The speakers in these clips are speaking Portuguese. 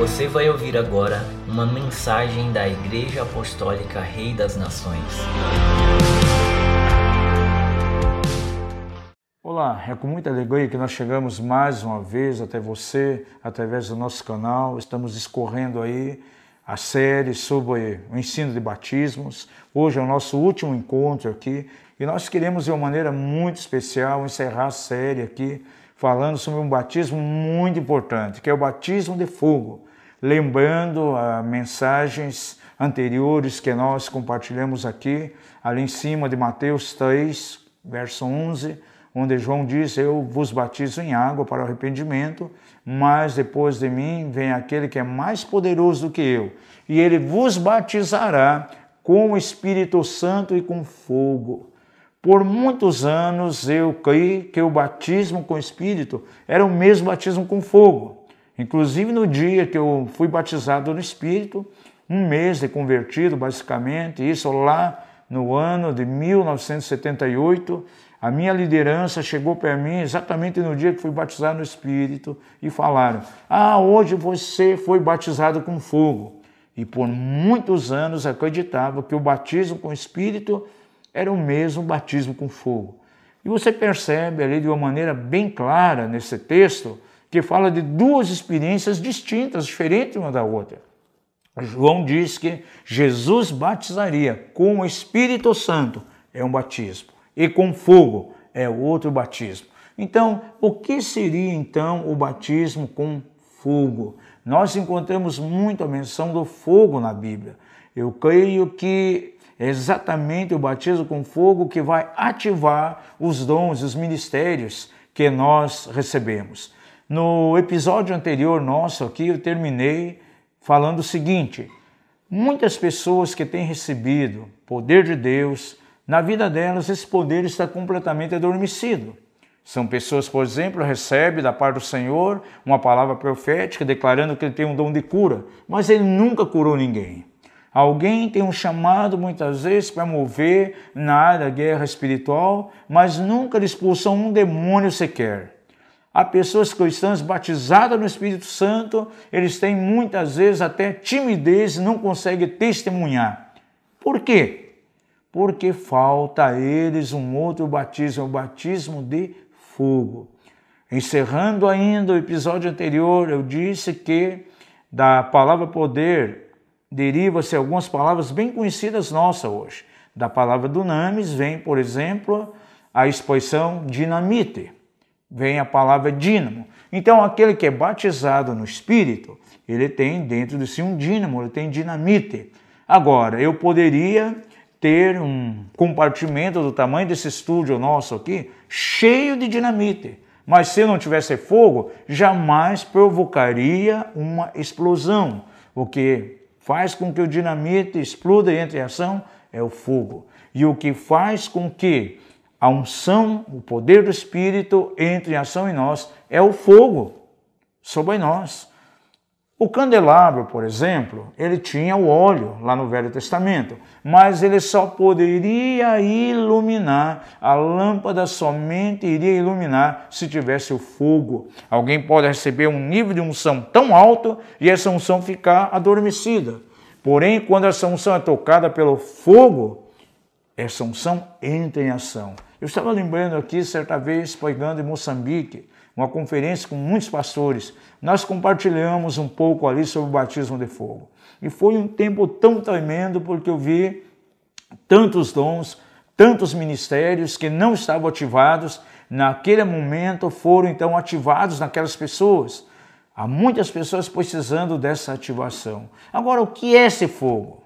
Você vai ouvir agora uma mensagem da Igreja Apostólica Rei das Nações. Olá, é com muita alegria que nós chegamos mais uma vez até você, através do nosso canal. Estamos discorrendo aí a série sobre o ensino de batismos. Hoje é o nosso último encontro aqui e nós queremos, de uma maneira muito especial, encerrar a série aqui falando sobre um batismo muito importante, que é o batismo de fogo. Lembrando as mensagens anteriores que nós compartilhamos aqui, ali em cima de Mateus 3, verso 11, onde João diz: Eu vos batizo em água para arrependimento, mas depois de mim vem aquele que é mais poderoso do que eu, e ele vos batizará com o Espírito Santo e com fogo. Por muitos anos eu creio que o batismo com o Espírito era o mesmo batismo com fogo. Inclusive no dia que eu fui batizado no Espírito, um mês de convertido, basicamente, isso lá no ano de 1978, a minha liderança chegou para mim exatamente no dia que fui batizado no Espírito e falaram: Ah, hoje você foi batizado com fogo. E por muitos anos acreditava que o batismo com o Espírito era o mesmo batismo com fogo. E você percebe ali de uma maneira bem clara nesse texto que fala de duas experiências distintas, diferentes uma da outra. João diz que Jesus batizaria com o Espírito Santo, é um batismo e com fogo é outro batismo. Então, o que seria então o batismo com fogo? Nós encontramos muito a menção do fogo na Bíblia. Eu creio que é exatamente o batismo com fogo que vai ativar os dons, os ministérios que nós recebemos. No episódio anterior nosso aqui, eu terminei falando o seguinte: muitas pessoas que têm recebido poder de Deus, na vida delas, esse poder está completamente adormecido. São pessoas, por exemplo, recebem da parte do Senhor uma palavra profética declarando que ele tem um dom de cura, mas ele nunca curou ninguém. Alguém tem um chamado muitas vezes para mover na área da guerra espiritual, mas nunca expulsam um demônio sequer. Há pessoas cristãs batizadas no Espírito Santo, eles têm muitas vezes até timidez e não conseguem testemunhar. Por quê? porque falta a eles um outro batismo, o batismo de fogo. Encerrando ainda o episódio anterior, eu disse que da palavra poder deriva-se algumas palavras bem conhecidas nossas hoje. Da palavra dunamis vem, por exemplo, a expressão dinamite, vem a palavra dínamo. Então, aquele que é batizado no Espírito, ele tem dentro de si um dínamo, ele tem dinamite. Agora, eu poderia ter um compartimento do tamanho desse estúdio nosso aqui, cheio de dinamite. Mas se não tivesse fogo, jamais provocaria uma explosão. O que faz com que o dinamite exploda entre em ação é o fogo. E o que faz com que a unção, o poder do Espírito entre em ação em nós é o fogo sobre nós. O candelabro, por exemplo, ele tinha o óleo lá no Velho Testamento, mas ele só poderia iluminar, a lâmpada somente iria iluminar se tivesse o fogo. Alguém pode receber um nível de unção tão alto e essa unção ficar adormecida. Porém, quando essa unção é tocada pelo fogo, essa unção entra em ação. Eu estava lembrando aqui, certa vez, pregando em Moçambique, uma conferência com muitos pastores, nós compartilhamos um pouco ali sobre o batismo de fogo. E foi um tempo tão tremendo porque eu vi tantos dons, tantos ministérios que não estavam ativados, naquele momento foram então ativados naquelas pessoas. Há muitas pessoas precisando dessa ativação. Agora, o que é esse fogo?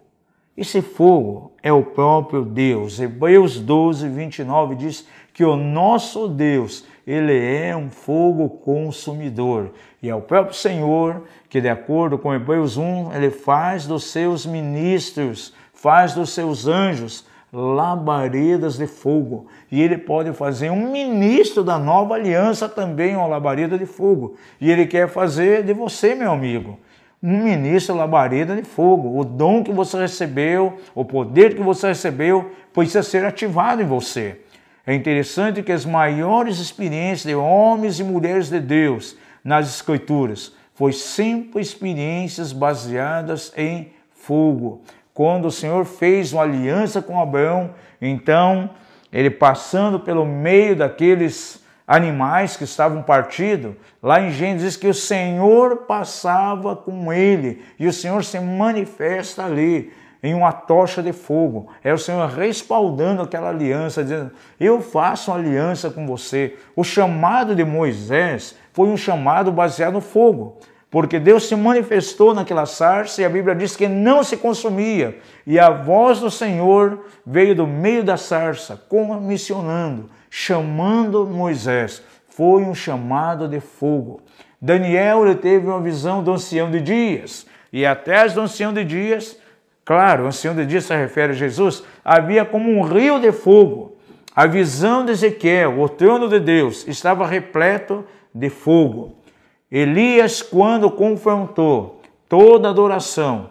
Esse fogo é o próprio Deus. Hebreus 12, 29 diz que o nosso Deus ele é um fogo consumidor. E é o próprio Senhor que, de acordo com Hebreus 1, ele faz dos seus ministros, faz dos seus anjos labaredas de fogo. E ele pode fazer um ministro da nova aliança também uma labareda de fogo. E ele quer fazer de você, meu amigo, um ministro labareda de fogo. O dom que você recebeu, o poder que você recebeu, precisa ser ativado em você. É interessante que as maiores experiências de homens e mulheres de Deus nas Escrituras foi sempre experiências baseadas em fogo. Quando o Senhor fez uma aliança com Abraão, então ele passando pelo meio daqueles animais que estavam partidos, lá em Gênesis diz que o Senhor passava com ele e o Senhor se manifesta ali em uma tocha de fogo. É o Senhor respaldando aquela aliança, dizendo: Eu faço uma aliança com você. O chamado de Moisés foi um chamado baseado no fogo, porque Deus se manifestou naquela sarça e a Bíblia diz que não se consumia. E a voz do Senhor veio do meio da sarça, comissionando, chamando Moisés. Foi um chamado de fogo. Daniel ele teve uma visão do ancião de dias, e até as do ancião de dias Claro, o ancião de dias se refere a Jesus, havia como um rio de fogo. A visão de Ezequiel, o trono de Deus, estava repleto de fogo. Elias, quando confrontou toda a adoração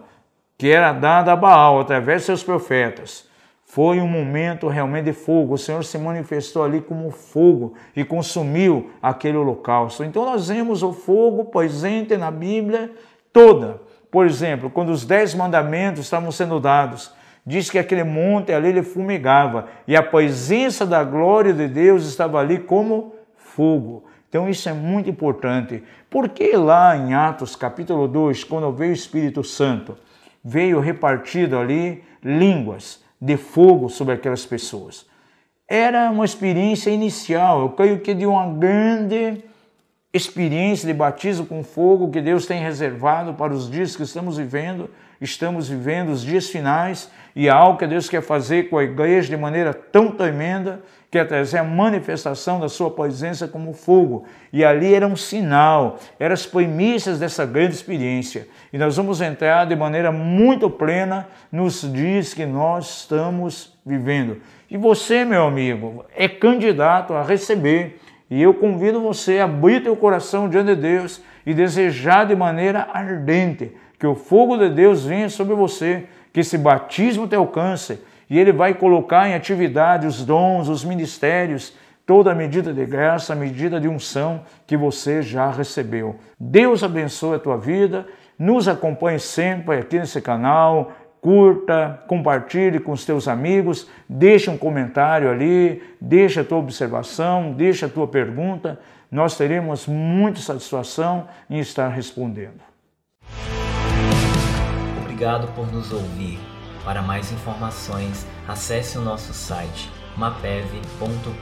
que era dada a Baal através de seus profetas, foi um momento realmente de fogo. O Senhor se manifestou ali como fogo e consumiu aquele holocausto. Então nós vemos o fogo presente na Bíblia toda. Por exemplo, quando os dez mandamentos estavam sendo dados, diz que aquele monte ali ele fumegava e a presença da glória de Deus estava ali como fogo. Então isso é muito importante. Porque lá em Atos capítulo 2, quando veio o Espírito Santo, veio repartido ali línguas de fogo sobre aquelas pessoas. Era uma experiência inicial, eu creio que de uma grande experiência de batismo com fogo que Deus tem reservado para os dias que estamos vivendo. Estamos vivendo os dias finais e algo que Deus quer fazer com a igreja de maneira tão tremenda que é trazer a manifestação da sua presença como fogo. E ali era um sinal, eram as premissas dessa grande experiência. E nós vamos entrar de maneira muito plena nos dias que nós estamos vivendo. E você, meu amigo, é candidato a receber e eu convido você a abrir teu coração diante de Deus e desejar de maneira ardente que o fogo de Deus venha sobre você, que esse batismo te alcance e ele vai colocar em atividade os dons, os ministérios, toda a medida de graça, a medida de unção que você já recebeu. Deus abençoe a tua vida, nos acompanhe sempre aqui nesse canal, curta, compartilhe com os teus amigos, deixa um comentário ali, deixa a tua observação, deixa a tua pergunta. Nós teremos muita satisfação em estar respondendo. Obrigado por nos ouvir. Para mais informações, acesse o nosso site mapev.com.br.